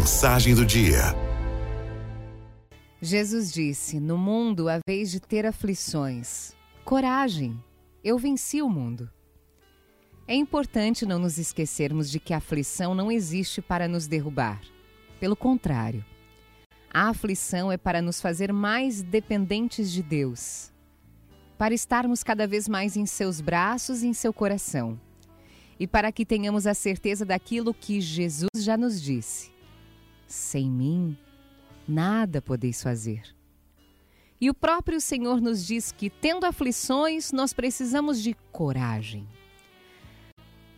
Mensagem do dia. Jesus disse: No mundo há vez de ter aflições. Coragem, eu venci o mundo. É importante não nos esquecermos de que a aflição não existe para nos derrubar. Pelo contrário, a aflição é para nos fazer mais dependentes de Deus, para estarmos cada vez mais em seus braços e em seu coração, e para que tenhamos a certeza daquilo que Jesus já nos disse: Sem mim, nada podeis fazer. E o próprio Senhor nos diz que, tendo aflições, nós precisamos de coragem.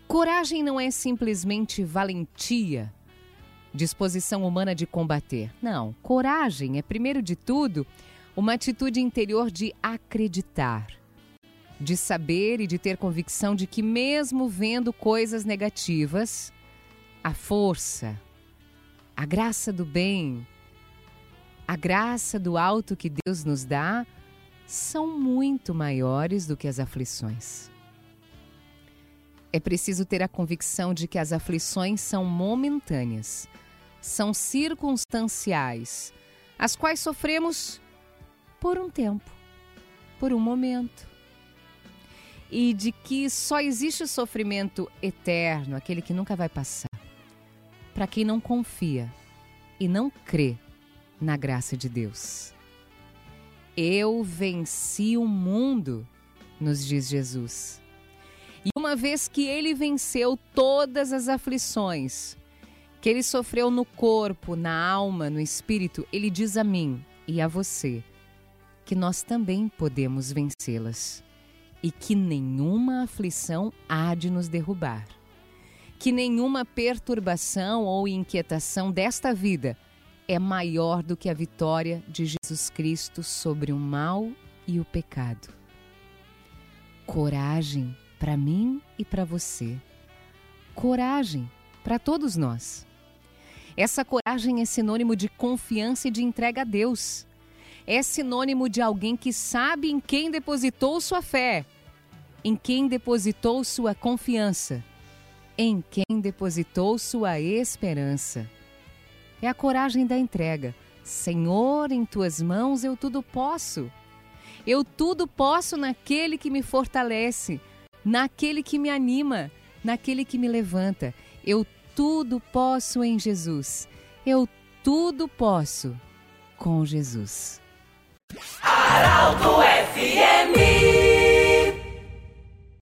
Coragem não é simplesmente valentia, disposição humana de combater. Não, coragem é, primeiro de tudo, uma atitude interior de acreditar, de saber e de ter convicção de que, mesmo vendo coisas negativas, a força, a graça do bem, a graça do alto que Deus nos dá são muito maiores do que as aflições. É preciso ter a convicção de que as aflições são momentâneas, são circunstanciais, as quais sofremos por um tempo, por um momento. E de que só existe sofrimento eterno, aquele que nunca vai passar, para quem não confia e não crê na graça de Deus. Eu venci o mundo, nos diz Jesus. E uma vez que ele venceu todas as aflições que ele sofreu no corpo, na alma, no espírito, ele diz a mim e a você que nós também podemos vencê-las e que nenhuma aflição há de nos derrubar. Que nenhuma perturbação ou inquietação desta vida é maior do que a vitória de Jesus Cristo sobre o mal e o pecado. Coragem para mim e para você. Coragem para todos nós. Essa coragem é sinônimo de confiança e de entrega a Deus. É sinônimo de alguém que sabe em quem depositou sua fé, em quem depositou sua confiança, em quem depositou sua esperança. É a coragem da entrega. Senhor, em tuas mãos eu tudo posso. Eu tudo posso naquele que me fortalece naquele que me anima, naquele que me levanta. Eu tudo posso em Jesus. Eu tudo posso com Jesus. Aralto FMI